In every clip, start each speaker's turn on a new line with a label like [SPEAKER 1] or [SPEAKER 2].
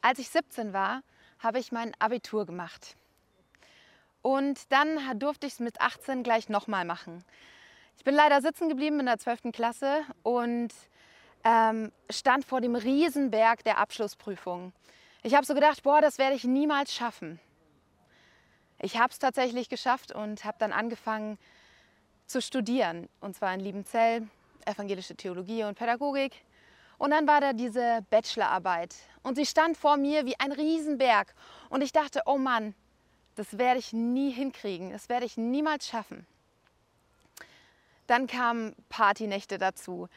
[SPEAKER 1] Als ich 17 war, habe ich mein Abitur gemacht. Und dann durfte ich es mit 18 gleich nochmal machen. Ich bin leider sitzen geblieben in der 12. Klasse und ähm, stand vor dem Riesenberg der Abschlussprüfung. Ich habe so gedacht, boah, das werde ich niemals schaffen. Ich habe es tatsächlich geschafft und habe dann angefangen zu studieren. Und zwar in Liebenzell, evangelische Theologie und Pädagogik. Und dann war da diese Bachelorarbeit. Und sie stand vor mir wie ein Riesenberg. Und ich dachte, oh Mann, das werde ich nie hinkriegen. Das werde ich niemals schaffen. Dann kamen Partynächte dazu.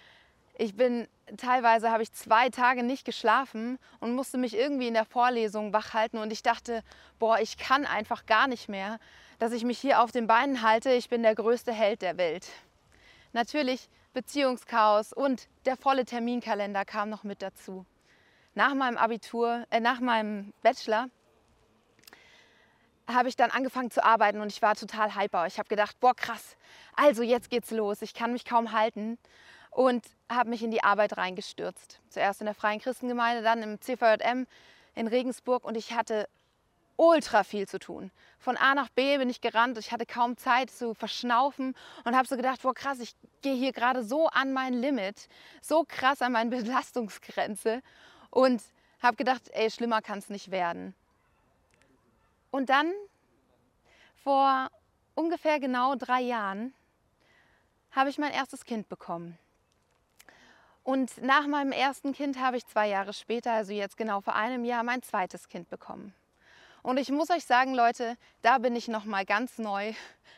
[SPEAKER 1] Ich bin teilweise habe ich zwei Tage nicht geschlafen und musste mich irgendwie in der Vorlesung wach halten und ich dachte, boah, ich kann einfach gar nicht mehr, dass ich mich hier auf den Beinen halte. Ich bin der größte Held der Welt. Natürlich Beziehungschaos und der volle Terminkalender kam noch mit dazu. Nach meinem Abitur, äh, nach meinem Bachelor habe ich dann angefangen zu arbeiten und ich war total hyper. Ich habe gedacht, boah, krass, also jetzt geht's los. Ich kann mich kaum halten und habe mich in die Arbeit reingestürzt. Zuerst in der Freien Christengemeinde, dann im CVJM in Regensburg und ich hatte ultra viel zu tun. Von A nach B bin ich gerannt, ich hatte kaum Zeit zu verschnaufen und habe so gedacht, boah krass, ich gehe hier gerade so an mein Limit, so krass an meine Belastungsgrenze und habe gedacht, ey, schlimmer kann es nicht werden. Und dann, vor ungefähr genau drei Jahren, habe ich mein erstes Kind bekommen. Und nach meinem ersten Kind habe ich zwei Jahre später, also jetzt genau vor einem Jahr, mein zweites Kind bekommen. Und ich muss euch sagen, Leute, da bin ich noch mal ganz neu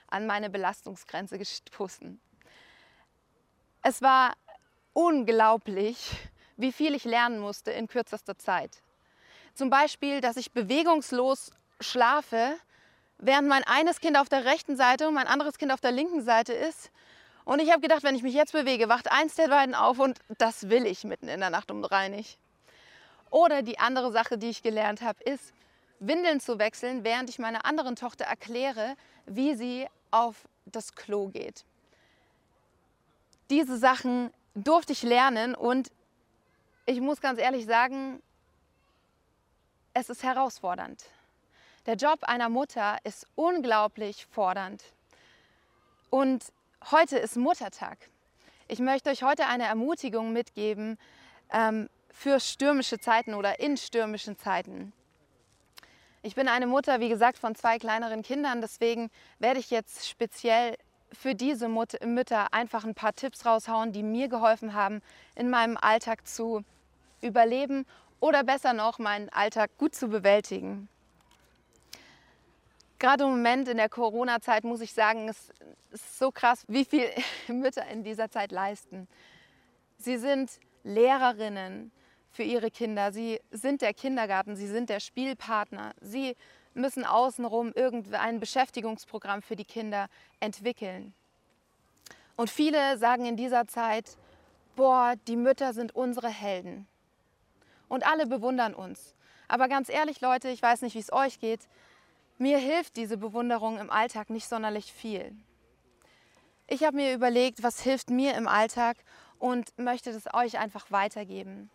[SPEAKER 1] an meine Belastungsgrenze gestoßen. Es war unglaublich, wie viel ich lernen musste in kürzester Zeit. Zum Beispiel, dass ich bewegungslos schlafe, während mein eines Kind auf der rechten Seite und mein anderes Kind auf der linken Seite ist. Und ich habe gedacht, wenn ich mich jetzt bewege, wacht eins der beiden auf und das will ich mitten in der Nacht um drei nicht. Oder die andere Sache, die ich gelernt habe, ist, Windeln zu wechseln, während ich meiner anderen Tochter erkläre, wie sie auf das Klo geht. Diese Sachen durfte ich lernen und ich muss ganz ehrlich sagen, es ist herausfordernd. Der Job einer Mutter ist unglaublich fordernd. Und heute ist Muttertag. Ich möchte euch heute eine Ermutigung mitgeben ähm, für stürmische Zeiten oder in stürmischen Zeiten. Ich bin eine Mutter, wie gesagt, von zwei kleineren Kindern. Deswegen werde ich jetzt speziell für diese Mut Mütter einfach ein paar Tipps raushauen, die mir geholfen haben, in meinem Alltag zu überleben oder besser noch, meinen Alltag gut zu bewältigen. Gerade im Moment in der Corona-Zeit muss ich sagen, es ist so krass, wie viel Mütter in dieser Zeit leisten. Sie sind Lehrerinnen, für ihre Kinder. Sie sind der Kindergarten, sie sind der Spielpartner. Sie müssen außenrum irgendein Beschäftigungsprogramm für die Kinder entwickeln. Und viele sagen in dieser Zeit, boah, die Mütter sind unsere Helden. Und alle bewundern uns. Aber ganz ehrlich, Leute, ich weiß nicht, wie es euch geht. Mir hilft diese Bewunderung im Alltag nicht sonderlich viel. Ich habe mir überlegt, was hilft mir im Alltag und möchte das euch einfach weitergeben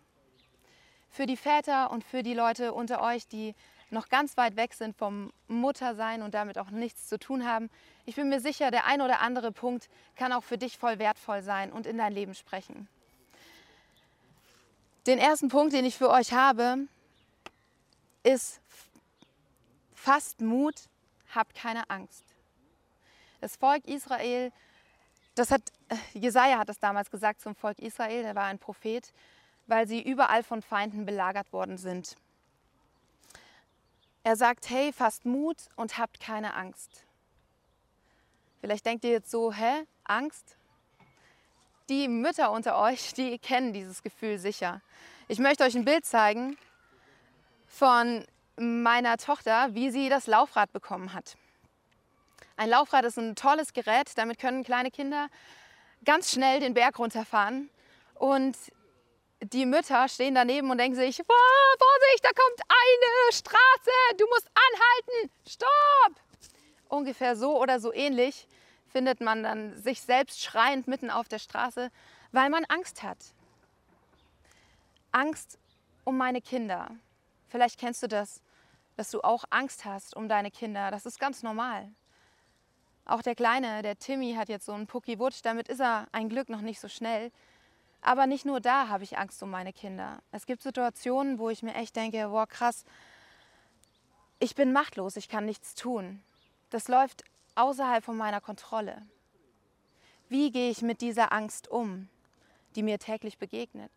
[SPEAKER 1] für die Väter und für die Leute unter euch, die noch ganz weit weg sind vom Muttersein und damit auch nichts zu tun haben. Ich bin mir sicher, der ein oder andere Punkt kann auch für dich voll wertvoll sein und in dein Leben sprechen. Den ersten Punkt, den ich für euch habe, ist fasst Mut, habt keine Angst. Das Volk Israel, das hat Jesaja hat das damals gesagt zum Volk Israel, der war ein Prophet weil sie überall von Feinden belagert worden sind. Er sagt, hey, fasst Mut und habt keine Angst. Vielleicht denkt ihr jetzt so, hä, Angst? Die Mütter unter euch, die kennen dieses Gefühl sicher. Ich möchte euch ein Bild zeigen von meiner Tochter, wie sie das Laufrad bekommen hat. Ein Laufrad ist ein tolles Gerät, damit können kleine Kinder ganz schnell den Berg runterfahren. Und die Mütter stehen daneben und denken sich, wow, Vorsicht, da kommt eine Straße, du musst anhalten, stopp! Ungefähr so oder so ähnlich findet man dann sich selbst schreiend mitten auf der Straße, weil man Angst hat. Angst um meine Kinder. Vielleicht kennst du das, dass du auch Angst hast um deine Kinder. Das ist ganz normal. Auch der Kleine, der Timmy, hat jetzt so einen Pucki-Wutsch. Damit ist er ein Glück noch nicht so schnell. Aber nicht nur da habe ich Angst um meine Kinder. Es gibt Situationen, wo ich mir echt denke, boah, krass, ich bin machtlos, ich kann nichts tun. Das läuft außerhalb von meiner Kontrolle. Wie gehe ich mit dieser Angst um, die mir täglich begegnet?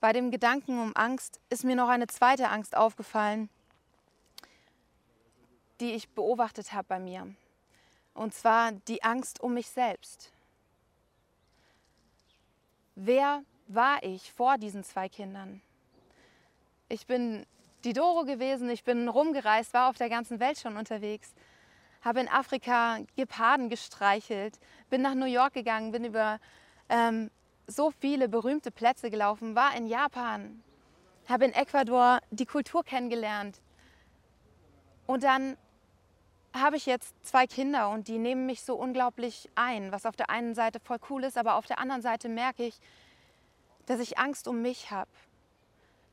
[SPEAKER 1] Bei dem Gedanken um Angst ist mir noch eine zweite Angst aufgefallen, die ich beobachtet habe bei mir. Und zwar die Angst um mich selbst. Wer war ich vor diesen zwei Kindern? Ich bin die Doro gewesen, ich bin rumgereist, war auf der ganzen Welt schon unterwegs, habe in Afrika Geparden gestreichelt, bin nach New York gegangen, bin über ähm, so viele berühmte Plätze gelaufen, war in Japan, habe in Ecuador die Kultur kennengelernt. Und dann habe ich jetzt zwei Kinder und die nehmen mich so unglaublich ein, was auf der einen Seite voll cool ist, aber auf der anderen Seite merke ich, dass ich Angst um mich habe,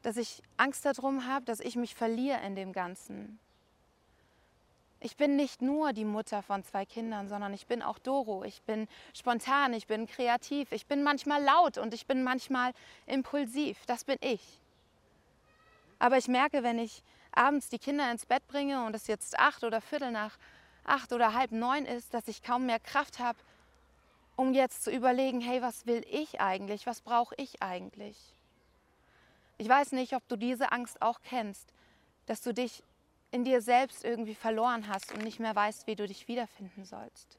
[SPEAKER 1] dass ich Angst darum habe, dass ich mich verliere in dem Ganzen. Ich bin nicht nur die Mutter von zwei Kindern, sondern ich bin auch Doro. Ich bin spontan, ich bin kreativ, ich bin manchmal laut und ich bin manchmal impulsiv. Das bin ich. Aber ich merke, wenn ich abends die Kinder ins Bett bringe und es jetzt acht oder Viertel nach acht oder halb neun ist, dass ich kaum mehr Kraft habe, um jetzt zu überlegen, hey, was will ich eigentlich? Was brauche ich eigentlich? Ich weiß nicht, ob du diese Angst auch kennst, dass du dich in dir selbst irgendwie verloren hast und nicht mehr weißt, wie du dich wiederfinden sollst.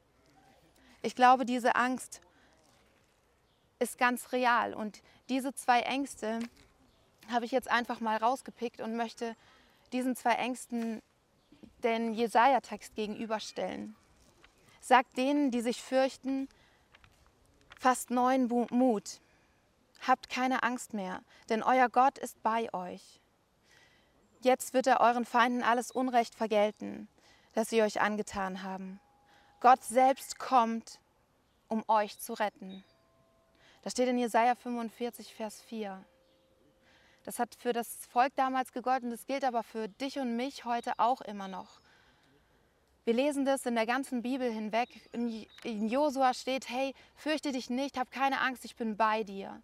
[SPEAKER 1] Ich glaube, diese Angst ist ganz real und diese zwei Ängste habe ich jetzt einfach mal rausgepickt und möchte diesen zwei Ängsten den Jesaja-Text gegenüberstellen. Sagt denen, die sich fürchten, fast neuen Mut. Habt keine Angst mehr, denn euer Gott ist bei euch. Jetzt wird er euren Feinden alles Unrecht vergelten, das sie euch angetan haben. Gott selbst kommt, um euch zu retten. Das steht in Jesaja 45, Vers 4. Das hat für das Volk damals gegolten, das gilt aber für dich und mich heute auch immer noch. Wir lesen das in der ganzen Bibel hinweg. In Josua steht, hey, fürchte dich nicht, hab keine Angst, ich bin bei dir.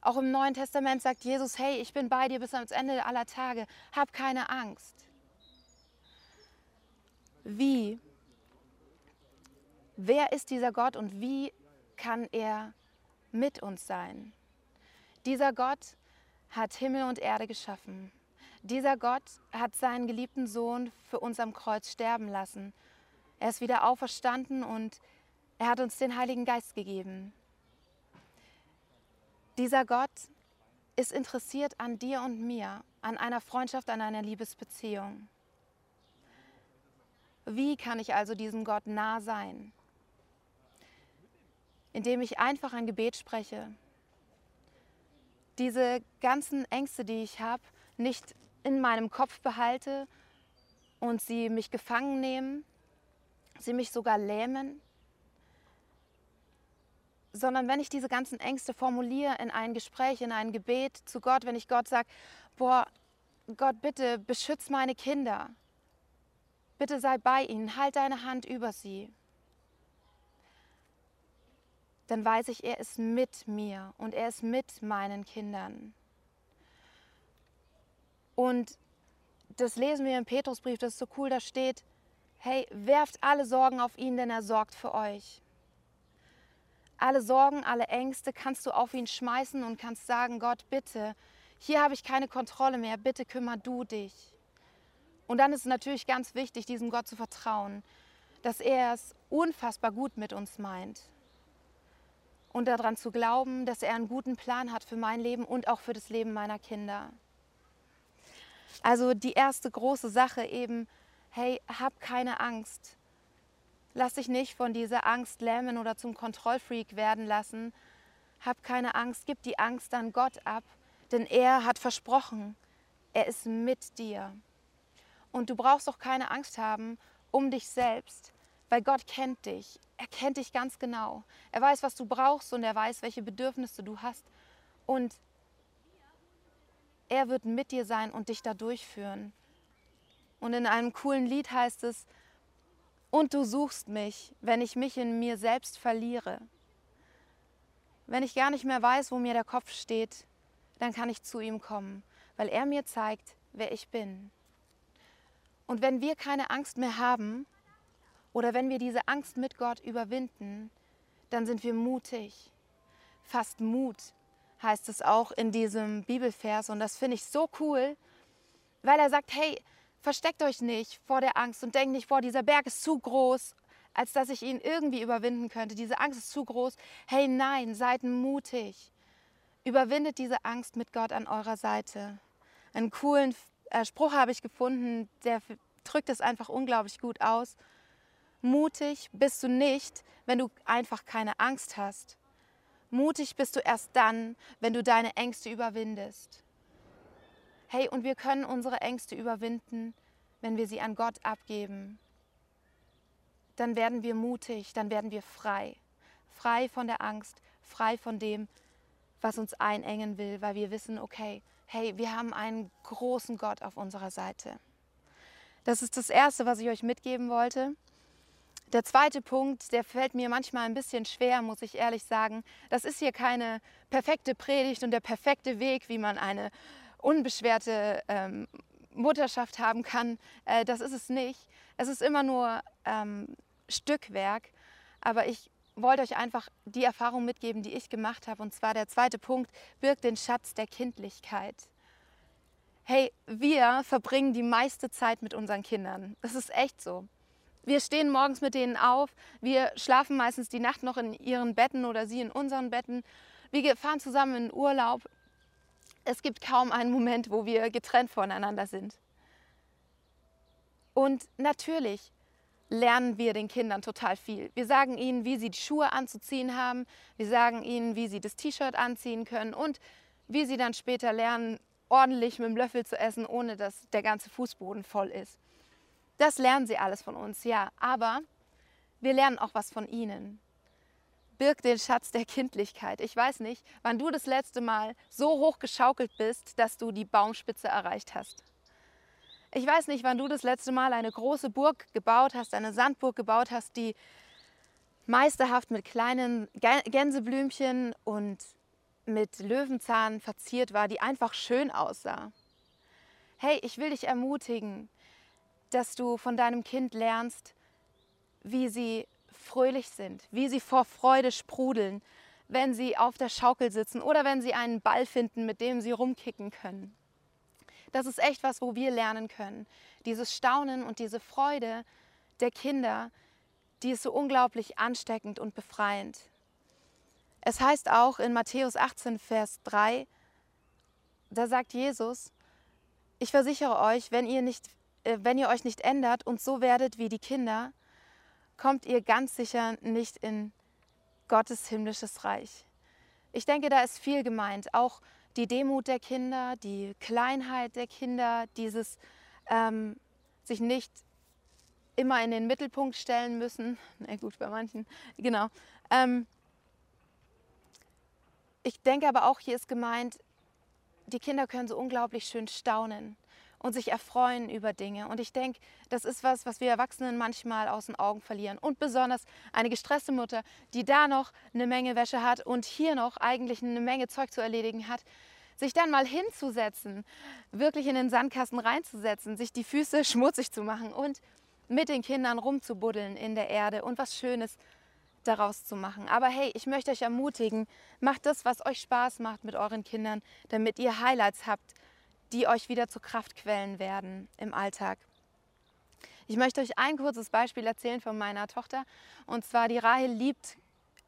[SPEAKER 1] Auch im Neuen Testament sagt Jesus, hey, ich bin bei dir bis ans Ende aller Tage, hab keine Angst. Wie? Wer ist dieser Gott und wie kann er mit uns sein? Dieser Gott hat Himmel und Erde geschaffen. Dieser Gott hat seinen geliebten Sohn für uns am Kreuz sterben lassen. Er ist wieder auferstanden und er hat uns den Heiligen Geist gegeben. Dieser Gott ist interessiert an dir und mir, an einer Freundschaft, an einer Liebesbeziehung. Wie kann ich also diesem Gott nah sein? Indem ich einfach ein Gebet spreche, diese ganzen Ängste, die ich habe, nicht in meinem Kopf behalte und sie mich gefangen nehmen, sie mich sogar lähmen, sondern wenn ich diese ganzen Ängste formuliere in ein Gespräch, in ein Gebet zu Gott, wenn ich Gott sage, boah, Gott, bitte beschütz meine Kinder, bitte sei bei ihnen, halt deine Hand über sie, dann weiß ich, er ist mit mir und er ist mit meinen Kindern. Und das lesen wir im Petrusbrief, das ist so cool, da steht, hey, werft alle Sorgen auf ihn, denn er sorgt für euch. Alle Sorgen, alle Ängste kannst du auf ihn schmeißen und kannst sagen, Gott, bitte, hier habe ich keine Kontrolle mehr, bitte kümmer du dich. Und dann ist es natürlich ganz wichtig, diesem Gott zu vertrauen, dass er es unfassbar gut mit uns meint und daran zu glauben, dass er einen guten Plan hat für mein Leben und auch für das Leben meiner Kinder. Also die erste große Sache eben, hey, hab keine Angst. Lass dich nicht von dieser Angst lähmen oder zum Kontrollfreak werden lassen. Hab keine Angst, gib die Angst an Gott ab, denn er hat versprochen, er ist mit dir. Und du brauchst auch keine Angst haben um dich selbst, weil Gott kennt dich. Er kennt dich ganz genau. Er weiß, was du brauchst und er weiß, welche Bedürfnisse du hast. Und er wird mit dir sein und dich da durchführen. Und in einem coolen Lied heißt es, und du suchst mich, wenn ich mich in mir selbst verliere. Wenn ich gar nicht mehr weiß, wo mir der Kopf steht, dann kann ich zu ihm kommen, weil er mir zeigt, wer ich bin. Und wenn wir keine Angst mehr haben oder wenn wir diese Angst mit Gott überwinden, dann sind wir mutig. Fast Mut heißt es auch in diesem Bibelvers und das finde ich so cool, weil er sagt, hey, versteckt euch nicht vor der Angst und denkt nicht, boah, dieser Berg ist zu groß, als dass ich ihn irgendwie überwinden könnte. Diese Angst ist zu groß. Hey, nein, seid mutig. Überwindet diese Angst mit Gott an eurer Seite. Einen coolen äh, Spruch habe ich gefunden, der drückt es einfach unglaublich gut aus. Mutig bist du nicht, wenn du einfach keine Angst hast. Mutig bist du erst dann, wenn du deine Ängste überwindest. Hey, und wir können unsere Ängste überwinden, wenn wir sie an Gott abgeben. Dann werden wir mutig, dann werden wir frei. Frei von der Angst, frei von dem, was uns einengen will, weil wir wissen, okay, hey, wir haben einen großen Gott auf unserer Seite. Das ist das Erste, was ich euch mitgeben wollte. Der zweite Punkt, der fällt mir manchmal ein bisschen schwer, muss ich ehrlich sagen. Das ist hier keine perfekte Predigt und der perfekte Weg, wie man eine unbeschwerte ähm, Mutterschaft haben kann. Äh, das ist es nicht. Es ist immer nur ähm, Stückwerk. Aber ich wollte euch einfach die Erfahrung mitgeben, die ich gemacht habe. Und zwar der zweite Punkt birgt den Schatz der Kindlichkeit. Hey, wir verbringen die meiste Zeit mit unseren Kindern. Das ist echt so. Wir stehen morgens mit denen auf, wir schlafen meistens die Nacht noch in ihren Betten oder sie in unseren Betten. Wir fahren zusammen in Urlaub es gibt kaum einen Moment, wo wir getrennt voneinander sind. Und natürlich lernen wir den Kindern total viel. Wir sagen ihnen, wie sie die Schuhe anzuziehen haben. Wir sagen ihnen, wie sie das T-Shirt anziehen können und wie sie dann später lernen, ordentlich mit dem Löffel zu essen, ohne dass der ganze Fußboden voll ist. Das lernen sie alles von uns, ja. Aber wir lernen auch was von ihnen birgt den Schatz der Kindlichkeit. Ich weiß nicht, wann du das letzte Mal so hoch geschaukelt bist, dass du die Baumspitze erreicht hast. Ich weiß nicht, wann du das letzte Mal eine große Burg gebaut hast, eine Sandburg gebaut hast, die meisterhaft mit kleinen Gänseblümchen und mit Löwenzahn verziert war, die einfach schön aussah. Hey, ich will dich ermutigen, dass du von deinem Kind lernst, wie sie fröhlich sind, wie sie vor Freude sprudeln, wenn sie auf der Schaukel sitzen oder wenn sie einen Ball finden, mit dem sie rumkicken können. Das ist echt was, wo wir lernen können. Dieses Staunen und diese Freude der Kinder, die ist so unglaublich ansteckend und befreiend. Es heißt auch in Matthäus 18, Vers 3, da sagt Jesus, ich versichere euch, wenn ihr, nicht, wenn ihr euch nicht ändert und so werdet wie die Kinder, kommt ihr ganz sicher nicht in Gottes himmlisches Reich. Ich denke, da ist viel gemeint. Auch die Demut der Kinder, die Kleinheit der Kinder, dieses ähm, sich nicht immer in den Mittelpunkt stellen müssen. Na gut, bei manchen, genau. Ähm, ich denke aber auch, hier ist gemeint, die Kinder können so unglaublich schön staunen und sich erfreuen über Dinge. Und ich denke, das ist was, was wir Erwachsenen manchmal aus den Augen verlieren. Und besonders eine gestresste Mutter, die da noch eine Menge Wäsche hat und hier noch eigentlich eine Menge Zeug zu erledigen hat, sich dann mal hinzusetzen, wirklich in den Sandkasten reinzusetzen, sich die Füße schmutzig zu machen und mit den Kindern rumzubuddeln in der Erde und was Schönes daraus zu machen. Aber hey, ich möchte euch ermutigen, macht das, was euch Spaß macht mit euren Kindern, damit ihr Highlights habt die euch wieder zu Kraftquellen werden im Alltag. Ich möchte euch ein kurzes Beispiel erzählen von meiner Tochter. Und zwar, die Rahel liebt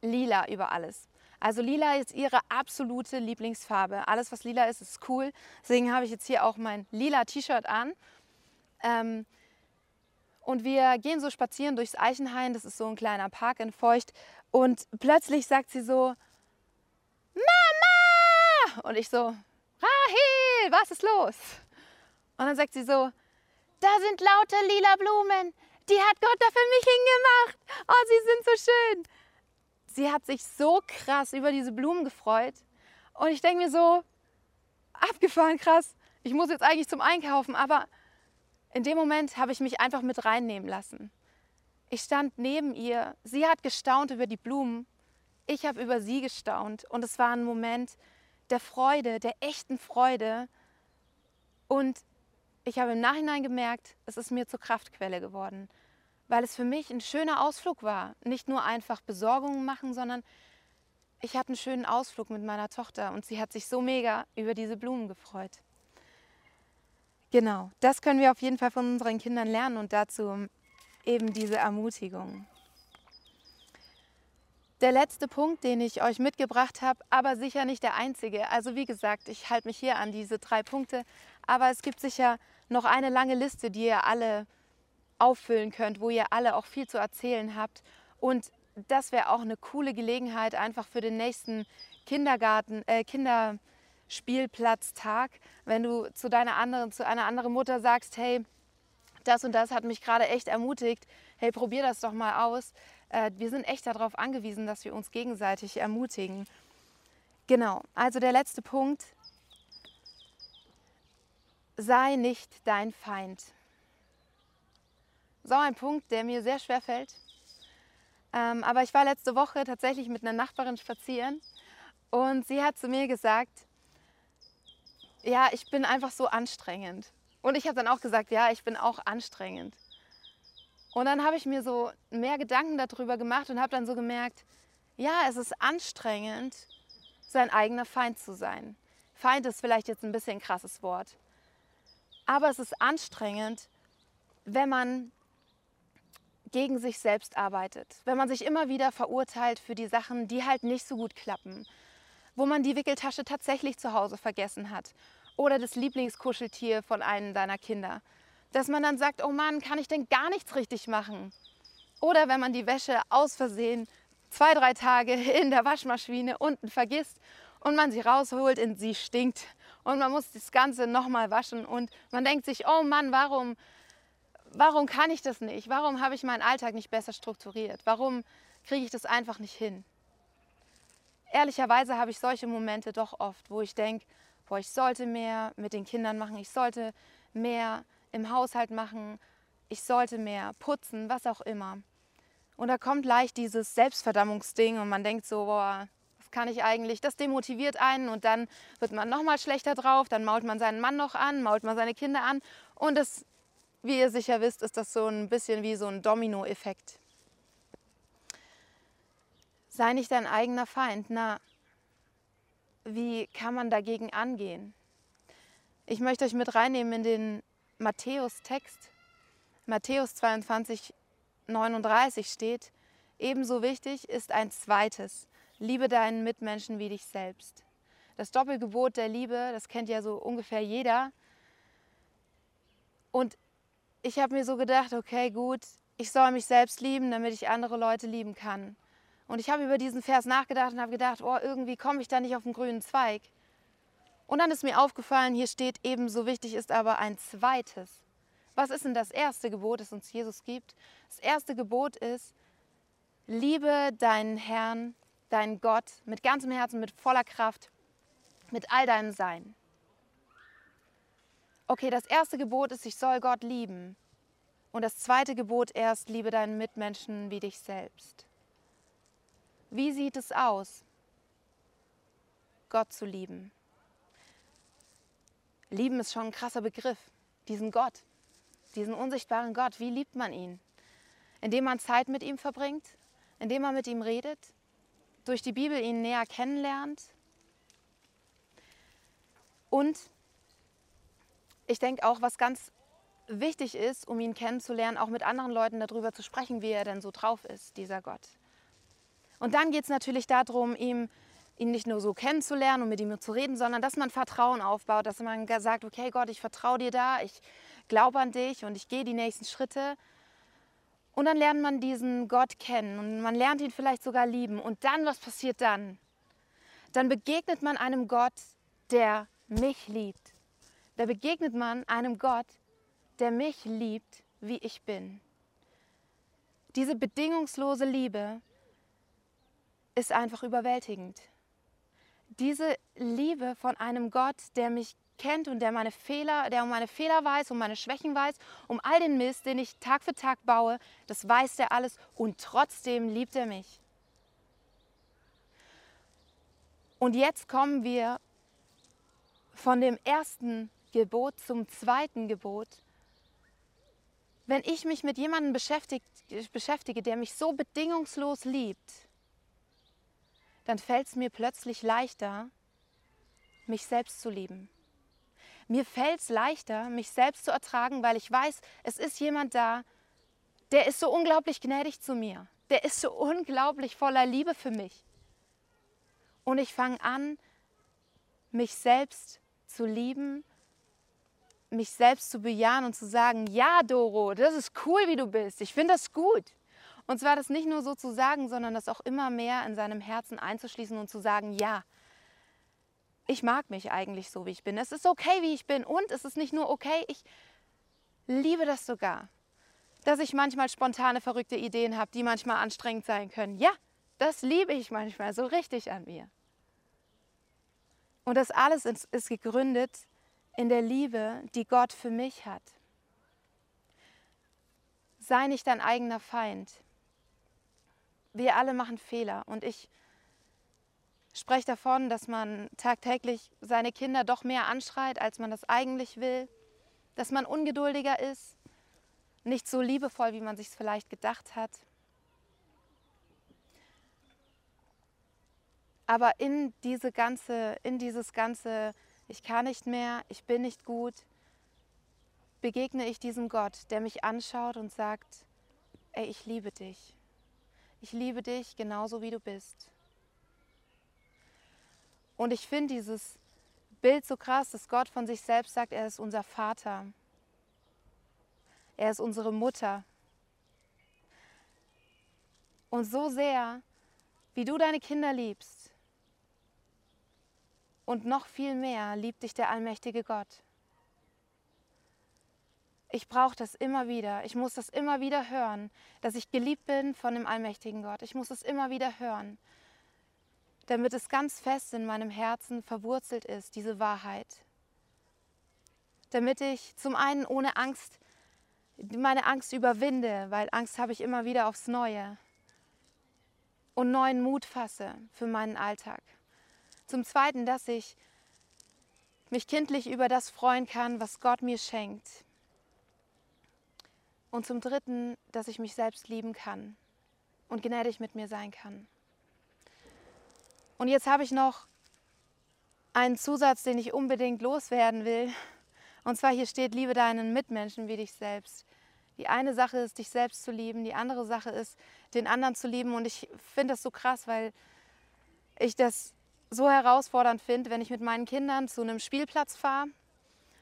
[SPEAKER 1] lila über alles. Also lila ist ihre absolute Lieblingsfarbe. Alles, was lila ist, ist cool. Deswegen habe ich jetzt hier auch mein lila T-Shirt an. Ähm, und wir gehen so spazieren durchs Eichenhain. Das ist so ein kleiner Park in Feucht. Und plötzlich sagt sie so, Mama! Und ich so, Rahel, was ist los? Und dann sagt sie so, da sind lauter lila Blumen. Die hat Gott da für mich hingemacht. Oh, sie sind so schön. Sie hat sich so krass über diese Blumen gefreut. Und ich denke mir so, abgefahren, krass. Ich muss jetzt eigentlich zum Einkaufen, aber in dem Moment habe ich mich einfach mit reinnehmen lassen. Ich stand neben ihr, sie hat gestaunt über die Blumen, ich habe über sie gestaunt und es war ein Moment der Freude, der echten Freude und ich habe im Nachhinein gemerkt, es ist mir zur Kraftquelle geworden, weil es für mich ein schöner Ausflug war. Nicht nur einfach Besorgungen machen, sondern ich hatte einen schönen Ausflug mit meiner Tochter und sie hat sich so mega über diese Blumen gefreut. Genau, das können wir auf jeden Fall von unseren Kindern lernen und dazu eben diese Ermutigung. Der letzte Punkt, den ich euch mitgebracht habe, aber sicher nicht der einzige. Also wie gesagt, ich halte mich hier an diese drei Punkte, aber es gibt sicher noch eine lange Liste, die ihr alle auffüllen könnt, wo ihr alle auch viel zu erzählen habt. Und das wäre auch eine coole Gelegenheit einfach für den nächsten Kindergarten, äh, Kinder, Spielplatztag, wenn du zu deiner anderen, zu einer anderen Mutter sagst, hey, das und das hat mich gerade echt ermutigt, hey, probier das doch mal aus. Äh, wir sind echt darauf angewiesen, dass wir uns gegenseitig ermutigen. Genau, also der letzte Punkt, sei nicht dein Feind. So ein Punkt, der mir sehr schwer fällt. Ähm, aber ich war letzte Woche tatsächlich mit einer Nachbarin spazieren und sie hat zu mir gesagt, ja, ich bin einfach so anstrengend. Und ich habe dann auch gesagt, ja, ich bin auch anstrengend. Und dann habe ich mir so mehr Gedanken darüber gemacht und habe dann so gemerkt, ja, es ist anstrengend, sein eigener Feind zu sein. Feind ist vielleicht jetzt ein bisschen ein krasses Wort. Aber es ist anstrengend, wenn man gegen sich selbst arbeitet, wenn man sich immer wieder verurteilt für die Sachen, die halt nicht so gut klappen, wo man die Wickeltasche tatsächlich zu Hause vergessen hat oder das Lieblingskuscheltier von einem deiner Kinder. Dass man dann sagt, oh Mann, kann ich denn gar nichts richtig machen? Oder wenn man die Wäsche aus Versehen zwei, drei Tage in der Waschmaschine unten vergisst und man sie rausholt und sie stinkt und man muss das Ganze nochmal waschen und man denkt sich, oh Mann, warum, warum kann ich das nicht? Warum habe ich meinen Alltag nicht besser strukturiert? Warum kriege ich das einfach nicht hin? ehrlicherweise habe ich solche Momente doch oft, wo ich denke, boah, ich sollte mehr mit den Kindern machen, ich sollte mehr im Haushalt machen, ich sollte mehr putzen, was auch immer. Und da kommt leicht dieses Selbstverdammungsding und man denkt so, boah, was kann ich eigentlich? Das demotiviert einen und dann wird man noch mal schlechter drauf, dann mault man seinen Mann noch an, mault man seine Kinder an und das, wie ihr sicher wisst, ist das so ein bisschen wie so ein Dominoeffekt. Sei nicht dein eigener Feind. Na, wie kann man dagegen angehen? Ich möchte euch mit reinnehmen in den Matthäus-Text. Matthäus 22, 39 steht, ebenso wichtig ist ein zweites, liebe deinen Mitmenschen wie dich selbst. Das Doppelgebot der Liebe, das kennt ja so ungefähr jeder. Und ich habe mir so gedacht, okay, gut, ich soll mich selbst lieben, damit ich andere Leute lieben kann. Und ich habe über diesen Vers nachgedacht und habe gedacht, oh, irgendwie komme ich da nicht auf den grünen Zweig. Und dann ist mir aufgefallen, hier steht ebenso wichtig ist aber ein zweites. Was ist denn das erste Gebot, das uns Jesus gibt? Das erste Gebot ist, liebe deinen Herrn, deinen Gott mit ganzem Herzen, mit voller Kraft, mit all deinem Sein. Okay, das erste Gebot ist, ich soll Gott lieben. Und das zweite Gebot erst, liebe deinen Mitmenschen wie dich selbst. Wie sieht es aus, Gott zu lieben? Lieben ist schon ein krasser Begriff. Diesen Gott, diesen unsichtbaren Gott, wie liebt man ihn? Indem man Zeit mit ihm verbringt, indem man mit ihm redet, durch die Bibel ihn näher kennenlernt. Und ich denke auch, was ganz wichtig ist, um ihn kennenzulernen, auch mit anderen Leuten darüber zu sprechen, wie er denn so drauf ist, dieser Gott. Und dann geht es natürlich darum, ihm, ihn nicht nur so kennenzulernen und mit ihm zu reden, sondern dass man Vertrauen aufbaut, dass man sagt, okay Gott, ich vertraue dir da, ich glaube an dich und ich gehe die nächsten Schritte. Und dann lernt man diesen Gott kennen und man lernt ihn vielleicht sogar lieben. Und dann, was passiert dann? Dann begegnet man einem Gott, der mich liebt. Da begegnet man einem Gott, der mich liebt, wie ich bin. Diese bedingungslose Liebe, ist einfach überwältigend. diese Liebe von einem Gott, der mich kennt und der meine Fehler, der um meine Fehler weiß, um meine Schwächen weiß, um all den Mist, den ich Tag für Tag baue, das weiß er alles und trotzdem liebt er mich. Und jetzt kommen wir von dem ersten Gebot zum zweiten Gebot. Wenn ich mich mit jemandem beschäftige, der mich so bedingungslos liebt, dann fällt es mir plötzlich leichter, mich selbst zu lieben. Mir fällt es leichter, mich selbst zu ertragen, weil ich weiß, es ist jemand da, der ist so unglaublich gnädig zu mir. Der ist so unglaublich voller Liebe für mich. Und ich fange an, mich selbst zu lieben, mich selbst zu bejahen und zu sagen, ja, Doro, das ist cool, wie du bist. Ich finde das gut. Und zwar das nicht nur so zu sagen, sondern das auch immer mehr in seinem Herzen einzuschließen und zu sagen, ja, ich mag mich eigentlich so, wie ich bin. Es ist okay, wie ich bin. Und es ist nicht nur okay, ich liebe das sogar, dass ich manchmal spontane, verrückte Ideen habe, die manchmal anstrengend sein können. Ja, das liebe ich manchmal so richtig an mir. Und das alles ist gegründet in der Liebe, die Gott für mich hat. Sei nicht dein eigener Feind. Wir alle machen Fehler und ich spreche davon, dass man tagtäglich seine Kinder doch mehr anschreit, als man das eigentlich will, dass man ungeduldiger ist, nicht so liebevoll, wie man sich es vielleicht gedacht hat. Aber in diese ganze, in dieses ganze, ich kann nicht mehr, ich bin nicht gut, begegne ich diesem Gott, der mich anschaut und sagt, ey, ich liebe dich. Ich liebe dich genauso wie du bist. Und ich finde dieses Bild so krass, dass Gott von sich selbst sagt, er ist unser Vater. Er ist unsere Mutter. Und so sehr, wie du deine Kinder liebst, und noch viel mehr liebt dich der allmächtige Gott. Ich brauche das immer wieder. Ich muss das immer wieder hören, dass ich geliebt bin von dem allmächtigen Gott. Ich muss es immer wieder hören, damit es ganz fest in meinem Herzen verwurzelt ist, diese Wahrheit. Damit ich zum einen ohne Angst meine Angst überwinde, weil Angst habe ich immer wieder aufs Neue und neuen Mut fasse für meinen Alltag. Zum Zweiten, dass ich mich kindlich über das freuen kann, was Gott mir schenkt. Und zum Dritten, dass ich mich selbst lieben kann und gnädig mit mir sein kann. Und jetzt habe ich noch einen Zusatz, den ich unbedingt loswerden will. Und zwar hier steht, liebe deinen Mitmenschen wie dich selbst. Die eine Sache ist, dich selbst zu lieben, die andere Sache ist, den anderen zu lieben. Und ich finde das so krass, weil ich das so herausfordernd finde, wenn ich mit meinen Kindern zu einem Spielplatz fahre.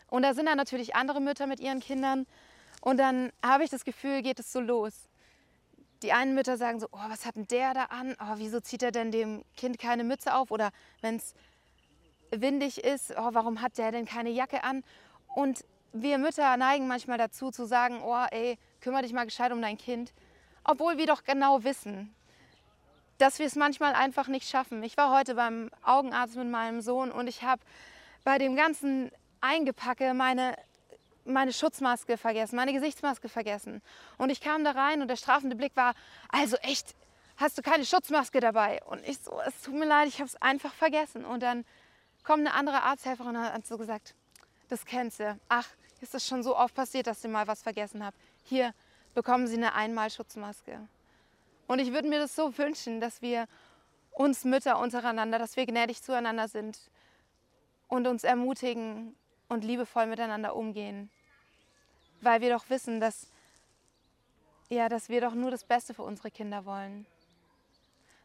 [SPEAKER 1] Und da sind dann natürlich andere Mütter mit ihren Kindern. Und dann habe ich das Gefühl, geht es so los. Die einen Mütter sagen so, oh, was hat denn der da an? Oh, wieso zieht er denn dem Kind keine Mütze auf? Oder wenn es windig ist, oh, warum hat der denn keine Jacke an? Und wir Mütter neigen manchmal dazu zu sagen, oh, ey, kümmere dich mal gescheit um dein Kind. Obwohl wir doch genau wissen, dass wir es manchmal einfach nicht schaffen. Ich war heute beim Augenarzt mit meinem Sohn und ich habe bei dem ganzen Eingepacke meine, meine Schutzmaske vergessen, meine Gesichtsmaske vergessen. Und ich kam da rein und der strafende Blick war, also echt, hast du keine Schutzmaske dabei? Und ich so, es tut mir leid, ich habe es einfach vergessen. Und dann kommt eine andere Arzthelferin und hat so gesagt, das kennst du. Ach, ist das schon so oft passiert, dass ihr mal was vergessen habt. Hier bekommen Sie eine Einmal-Schutzmaske. Und ich würde mir das so wünschen, dass wir uns Mütter untereinander, dass wir gnädig zueinander sind und uns ermutigen und liebevoll miteinander umgehen. Weil wir doch wissen, dass, ja, dass wir doch nur das Beste für unsere Kinder wollen.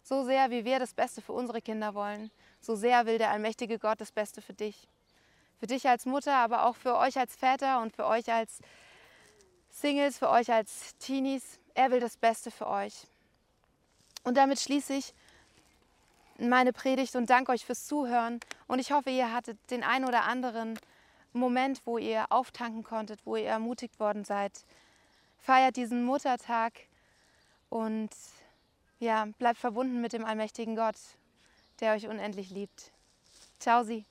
[SPEAKER 1] So sehr, wie wir das Beste für unsere Kinder wollen, so sehr will der allmächtige Gott das Beste für dich. Für dich als Mutter, aber auch für euch als Väter und für euch als Singles, für euch als Teenies. Er will das Beste für euch. Und damit schließe ich meine Predigt und danke euch fürs Zuhören. Und ich hoffe, ihr hattet den einen oder anderen Moment, wo ihr auftanken konntet, wo ihr ermutigt worden seid. Feiert diesen Muttertag und ja, bleibt verbunden mit dem allmächtigen Gott, der euch unendlich liebt. Ciao, Sie.